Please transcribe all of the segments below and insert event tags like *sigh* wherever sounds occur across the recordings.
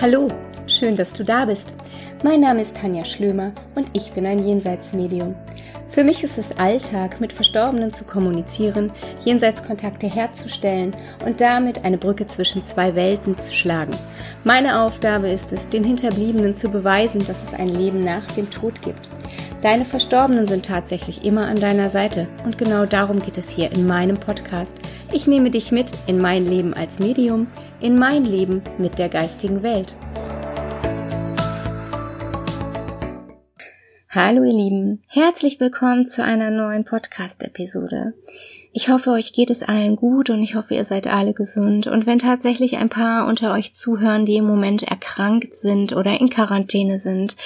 Hallo, schön, dass du da bist. Mein Name ist Tanja Schlömer und ich bin ein Jenseitsmedium. Für mich ist es Alltag, mit Verstorbenen zu kommunizieren, Jenseitskontakte herzustellen und damit eine Brücke zwischen zwei Welten zu schlagen. Meine Aufgabe ist es, den Hinterbliebenen zu beweisen, dass es ein Leben nach dem Tod gibt. Deine Verstorbenen sind tatsächlich immer an deiner Seite und genau darum geht es hier in meinem Podcast. Ich nehme dich mit in mein Leben als Medium, in mein Leben mit der geistigen Welt. Hallo ihr Lieben, herzlich willkommen zu einer neuen Podcast-Episode. Ich hoffe, euch geht es allen gut und ich hoffe, ihr seid alle gesund. Und wenn tatsächlich ein paar unter euch zuhören, die im Moment erkrankt sind oder in Quarantäne sind,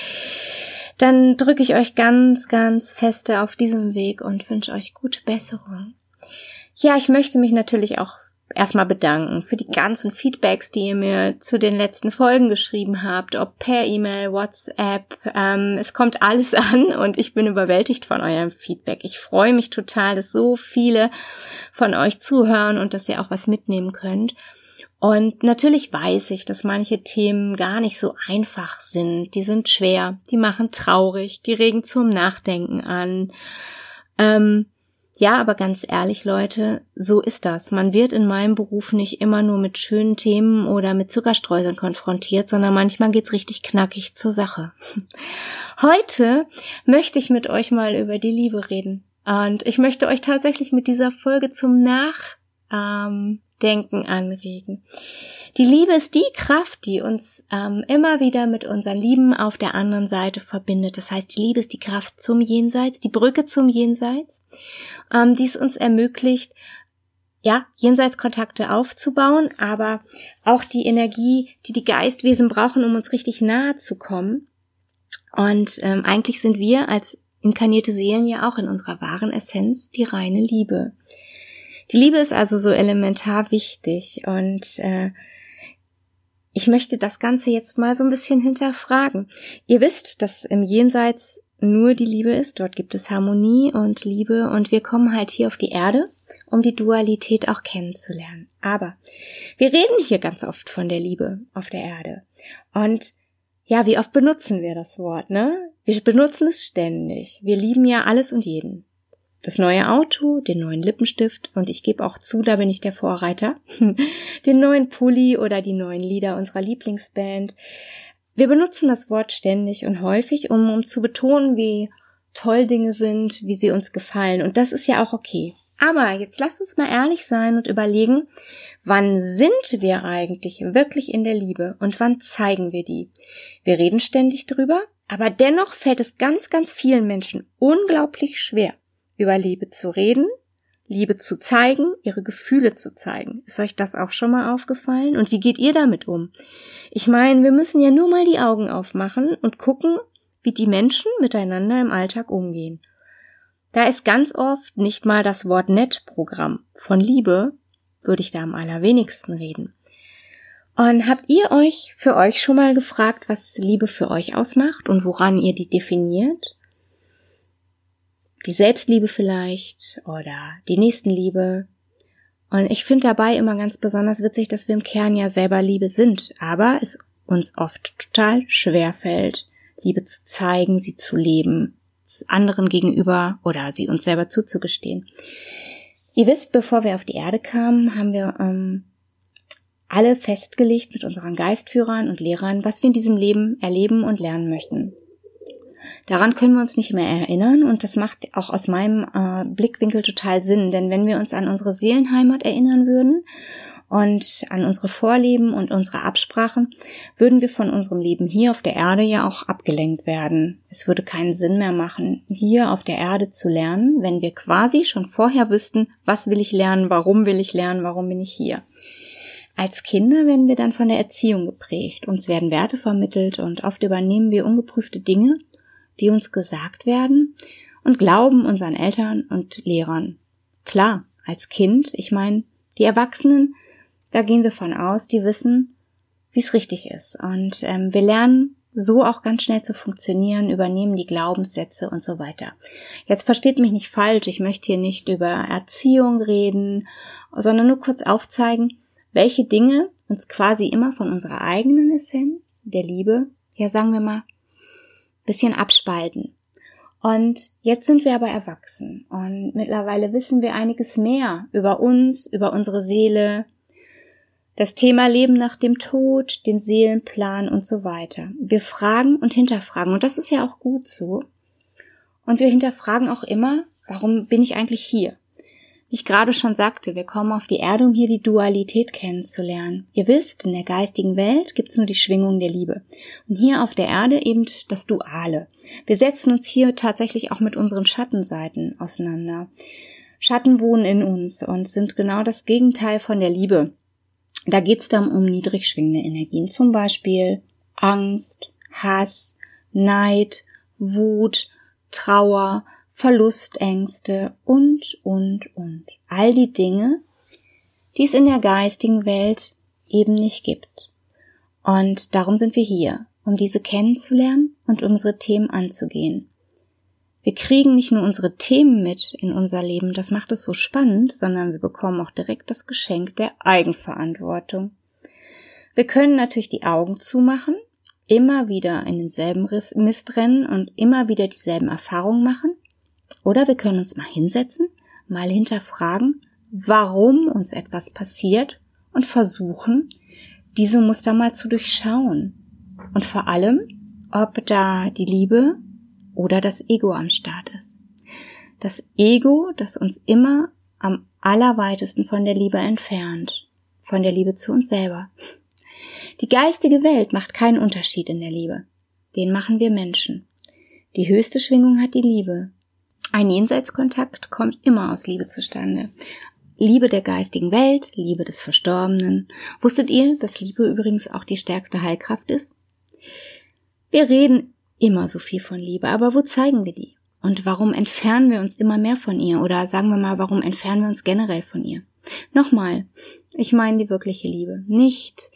dann drücke ich euch ganz, ganz feste auf diesem Weg und wünsche euch gute Besserung. Ja, ich möchte mich natürlich auch erstmal bedanken für die ganzen Feedbacks, die ihr mir zu den letzten Folgen geschrieben habt, ob per E-Mail, WhatsApp. Ähm, es kommt alles *laughs* an und ich bin überwältigt von eurem Feedback. Ich freue mich total, dass so viele von euch zuhören und dass ihr auch was mitnehmen könnt. Und natürlich weiß ich, dass manche Themen gar nicht so einfach sind. Die sind schwer, die machen traurig, die regen zum Nachdenken an. Ähm, ja, aber ganz ehrlich, Leute, so ist das. Man wird in meinem Beruf nicht immer nur mit schönen Themen oder mit Zuckerstreuseln konfrontiert, sondern manchmal geht's richtig knackig zur Sache. *laughs* Heute möchte ich mit euch mal über die Liebe reden. Und ich möchte euch tatsächlich mit dieser Folge zum Nach, ähm, Denken anregen. Die Liebe ist die Kraft, die uns ähm, immer wieder mit unseren Lieben auf der anderen Seite verbindet. Das heißt, die Liebe ist die Kraft zum Jenseits, die Brücke zum Jenseits, ähm, die es uns ermöglicht, ja, Jenseitskontakte aufzubauen, aber auch die Energie, die die Geistwesen brauchen, um uns richtig nahe zu kommen. Und ähm, eigentlich sind wir als inkarnierte Seelen ja auch in unserer wahren Essenz die reine Liebe. Die Liebe ist also so elementar wichtig und äh, ich möchte das Ganze jetzt mal so ein bisschen hinterfragen. Ihr wisst, dass im Jenseits nur die Liebe ist, dort gibt es Harmonie und Liebe und wir kommen halt hier auf die Erde, um die Dualität auch kennenzulernen. Aber wir reden hier ganz oft von der Liebe auf der Erde. Und ja, wie oft benutzen wir das Wort, ne? Wir benutzen es ständig. Wir lieben ja alles und jeden das neue Auto, den neuen Lippenstift und ich gebe auch zu, da bin ich der Vorreiter, *laughs* den neuen Pulli oder die neuen Lieder unserer Lieblingsband. Wir benutzen das Wort ständig und häufig, um, um zu betonen, wie toll Dinge sind, wie sie uns gefallen. Und das ist ja auch okay. Aber jetzt lasst uns mal ehrlich sein und überlegen, wann sind wir eigentlich wirklich in der Liebe und wann zeigen wir die? Wir reden ständig drüber, aber dennoch fällt es ganz, ganz vielen Menschen unglaublich schwer, über Liebe zu reden, Liebe zu zeigen, ihre Gefühle zu zeigen. Ist euch das auch schon mal aufgefallen? Und wie geht ihr damit um? Ich meine, wir müssen ja nur mal die Augen aufmachen und gucken, wie die Menschen miteinander im Alltag umgehen. Da ist ganz oft nicht mal das Wort Nett-Programm. Von Liebe würde ich da am allerwenigsten reden. Und habt ihr euch für euch schon mal gefragt, was Liebe für euch ausmacht und woran ihr die definiert? Die Selbstliebe vielleicht oder die Nächstenliebe. Und ich finde dabei immer ganz besonders witzig, dass wir im Kern ja selber Liebe sind, aber es uns oft total schwer fällt, Liebe zu zeigen, sie zu leben, anderen gegenüber oder sie uns selber zuzugestehen. Ihr wisst, bevor wir auf die Erde kamen, haben wir ähm, alle festgelegt mit unseren Geistführern und Lehrern, was wir in diesem Leben erleben und lernen möchten. Daran können wir uns nicht mehr erinnern und das macht auch aus meinem äh, Blickwinkel total Sinn, denn wenn wir uns an unsere Seelenheimat erinnern würden und an unsere Vorleben und unsere Absprachen, würden wir von unserem Leben hier auf der Erde ja auch abgelenkt werden. Es würde keinen Sinn mehr machen, hier auf der Erde zu lernen, wenn wir quasi schon vorher wüssten, was will ich lernen, warum will ich lernen, warum bin ich hier. Als Kinder werden wir dann von der Erziehung geprägt, uns werden Werte vermittelt und oft übernehmen wir ungeprüfte Dinge die uns gesagt werden und glauben unseren Eltern und Lehrern. Klar, als Kind, ich meine, die Erwachsenen, da gehen wir von aus, die wissen, wie es richtig ist. Und ähm, wir lernen so auch ganz schnell zu funktionieren, übernehmen die Glaubenssätze und so weiter. Jetzt versteht mich nicht falsch, ich möchte hier nicht über Erziehung reden, sondern nur kurz aufzeigen, welche Dinge uns quasi immer von unserer eigenen Essenz, der Liebe, ja sagen wir mal, bisschen abspalten. Und jetzt sind wir aber erwachsen und mittlerweile wissen wir einiges mehr über uns, über unsere Seele, das Thema Leben nach dem Tod, den Seelenplan und so weiter. Wir fragen und hinterfragen und das ist ja auch gut so. Und wir hinterfragen auch immer, warum bin ich eigentlich hier? Wie ich gerade schon sagte, wir kommen auf die Erde, um hier die Dualität kennenzulernen. Ihr wisst, in der geistigen Welt gibt's nur die Schwingung der Liebe. Und hier auf der Erde eben das Duale. Wir setzen uns hier tatsächlich auch mit unseren Schattenseiten auseinander. Schatten wohnen in uns und sind genau das Gegenteil von der Liebe. Da geht's dann um niedrig schwingende Energien, zum Beispiel Angst, Hass, Neid, Wut, Trauer, Verlustängste und, und, und. All die Dinge, die es in der geistigen Welt eben nicht gibt. Und darum sind wir hier, um diese kennenzulernen und unsere Themen anzugehen. Wir kriegen nicht nur unsere Themen mit in unser Leben, das macht es so spannend, sondern wir bekommen auch direkt das Geschenk der Eigenverantwortung. Wir können natürlich die Augen zumachen, immer wieder in denselben Mist rennen und immer wieder dieselben Erfahrungen machen oder wir können uns mal hinsetzen, mal hinterfragen, warum uns etwas passiert und versuchen, diese Muster mal zu durchschauen. Und vor allem, ob da die Liebe oder das Ego am Start ist. Das Ego, das uns immer am allerweitesten von der Liebe entfernt, von der Liebe zu uns selber. Die geistige Welt macht keinen Unterschied in der Liebe. Den machen wir Menschen. Die höchste Schwingung hat die Liebe. Ein Jenseitskontakt kommt immer aus Liebe zustande. Liebe der geistigen Welt, Liebe des Verstorbenen. Wusstet ihr, dass Liebe übrigens auch die stärkste Heilkraft ist? Wir reden immer so viel von Liebe, aber wo zeigen wir die? Und warum entfernen wir uns immer mehr von ihr? Oder sagen wir mal, warum entfernen wir uns generell von ihr? Nochmal, ich meine die wirkliche Liebe, nicht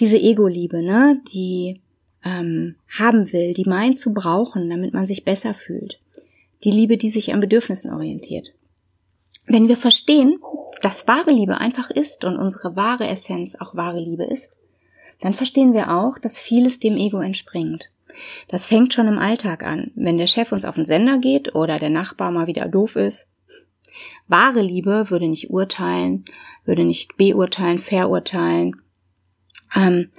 diese Ego-Liebe, ne, die ähm, haben will, die meint zu brauchen, damit man sich besser fühlt die Liebe, die sich an Bedürfnissen orientiert. Wenn wir verstehen, dass wahre Liebe einfach ist und unsere wahre Essenz auch wahre Liebe ist, dann verstehen wir auch, dass vieles dem Ego entspringt. Das fängt schon im Alltag an, wenn der Chef uns auf den Sender geht oder der Nachbar mal wieder doof ist. Wahre Liebe würde nicht urteilen, würde nicht beurteilen, verurteilen, ähm,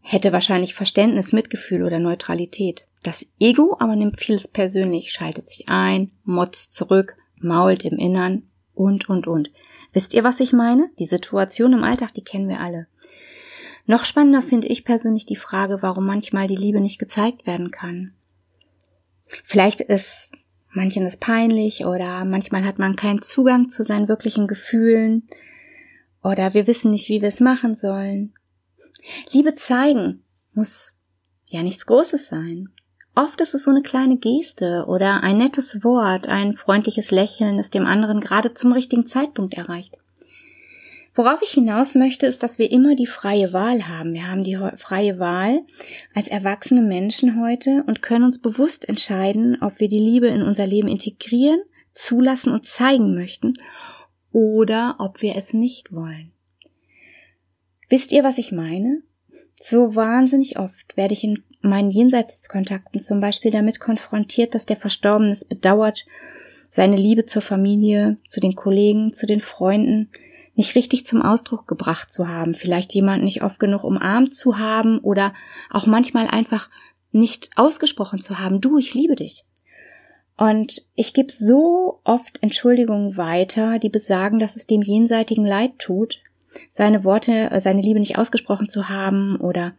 hätte wahrscheinlich Verständnis, Mitgefühl oder Neutralität. Das Ego aber nimmt vieles persönlich, schaltet sich ein, motzt zurück, mault im Innern und, und, und. Wisst ihr, was ich meine? Die Situation im Alltag, die kennen wir alle. Noch spannender finde ich persönlich die Frage, warum manchmal die Liebe nicht gezeigt werden kann. Vielleicht ist manchen das peinlich oder manchmal hat man keinen Zugang zu seinen wirklichen Gefühlen oder wir wissen nicht, wie wir es machen sollen. Liebe zeigen muss ja nichts Großes sein. Oft ist es so eine kleine Geste oder ein nettes Wort, ein freundliches Lächeln, das dem anderen gerade zum richtigen Zeitpunkt erreicht. Worauf ich hinaus möchte, ist, dass wir immer die freie Wahl haben. Wir haben die freie Wahl als erwachsene Menschen heute und können uns bewusst entscheiden, ob wir die Liebe in unser Leben integrieren, zulassen und zeigen möchten oder ob wir es nicht wollen. Wisst ihr, was ich meine? So wahnsinnig oft werde ich in meinen Jenseitskontakten zum Beispiel damit konfrontiert, dass der Verstorbene es bedauert, seine Liebe zur Familie, zu den Kollegen, zu den Freunden nicht richtig zum Ausdruck gebracht zu haben, vielleicht jemand nicht oft genug umarmt zu haben oder auch manchmal einfach nicht ausgesprochen zu haben, du, ich liebe dich. Und ich gebe so oft Entschuldigungen weiter, die besagen, dass es dem jenseitigen Leid tut, seine Worte, äh, seine Liebe nicht ausgesprochen zu haben oder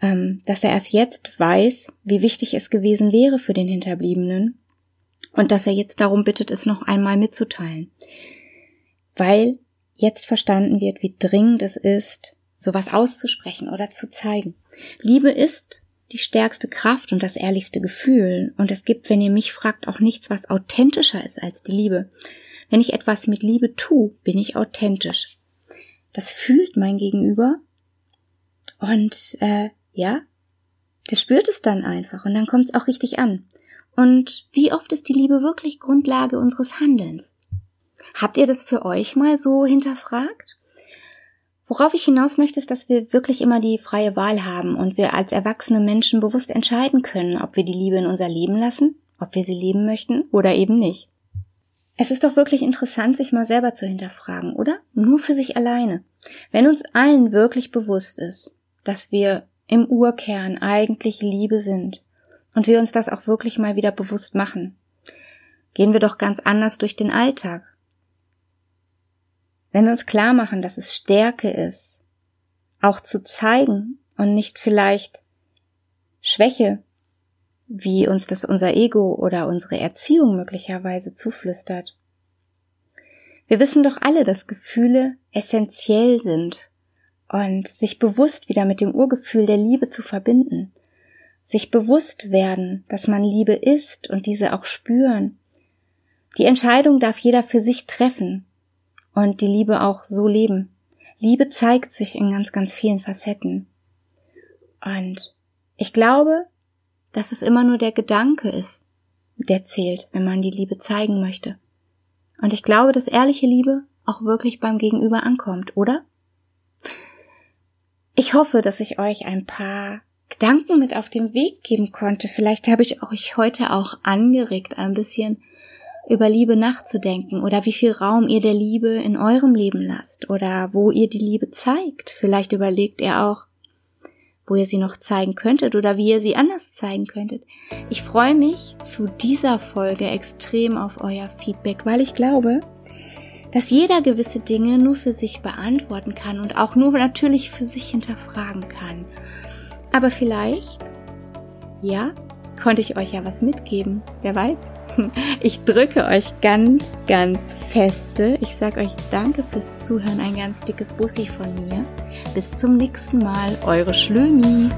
dass er erst jetzt weiß, wie wichtig es gewesen wäre für den Hinterbliebenen und dass er jetzt darum bittet, es noch einmal mitzuteilen. Weil jetzt verstanden wird, wie dringend es ist, sowas auszusprechen oder zu zeigen. Liebe ist die stärkste Kraft und das ehrlichste Gefühl. Und es gibt, wenn ihr mich fragt, auch nichts, was authentischer ist als die Liebe. Wenn ich etwas mit Liebe tue, bin ich authentisch. Das fühlt mein Gegenüber und äh, ja, der spürt es dann einfach und dann kommt es auch richtig an. Und wie oft ist die Liebe wirklich Grundlage unseres Handelns? Habt ihr das für euch mal so hinterfragt? Worauf ich hinaus möchte, ist, dass wir wirklich immer die freie Wahl haben und wir als erwachsene Menschen bewusst entscheiden können, ob wir die Liebe in unser Leben lassen, ob wir sie leben möchten oder eben nicht. Es ist doch wirklich interessant, sich mal selber zu hinterfragen, oder? Nur für sich alleine. Wenn uns allen wirklich bewusst ist, dass wir im Urkern eigentlich Liebe sind und wir uns das auch wirklich mal wieder bewusst machen, gehen wir doch ganz anders durch den Alltag. Wenn wir uns klar machen, dass es Stärke ist, auch zu zeigen und nicht vielleicht Schwäche, wie uns das unser Ego oder unsere Erziehung möglicherweise zuflüstert. Wir wissen doch alle, dass Gefühle essentiell sind und sich bewusst wieder mit dem Urgefühl der Liebe zu verbinden, sich bewusst werden, dass man Liebe ist und diese auch spüren. Die Entscheidung darf jeder für sich treffen und die Liebe auch so leben. Liebe zeigt sich in ganz, ganz vielen Facetten. Und ich glaube, dass es immer nur der Gedanke ist, der zählt, wenn man die Liebe zeigen möchte. Und ich glaube, dass ehrliche Liebe auch wirklich beim Gegenüber ankommt, oder? Ich hoffe, dass ich euch ein paar Gedanken mit auf den Weg geben konnte. Vielleicht habe ich euch heute auch angeregt, ein bisschen über Liebe nachzudenken oder wie viel Raum ihr der Liebe in eurem Leben lasst oder wo ihr die Liebe zeigt. Vielleicht überlegt ihr auch, wo ihr sie noch zeigen könntet oder wie ihr sie anders zeigen könntet. Ich freue mich zu dieser Folge extrem auf euer Feedback, weil ich glaube, dass jeder gewisse Dinge nur für sich beantworten kann und auch nur natürlich für sich hinterfragen kann. Aber vielleicht, ja, konnte ich euch ja was mitgeben. Wer weiß? *laughs* Ich drücke euch ganz, ganz feste. Ich sage euch danke fürs Zuhören. Ein ganz dickes Bussi von mir. Bis zum nächsten Mal. Eure Schlömi.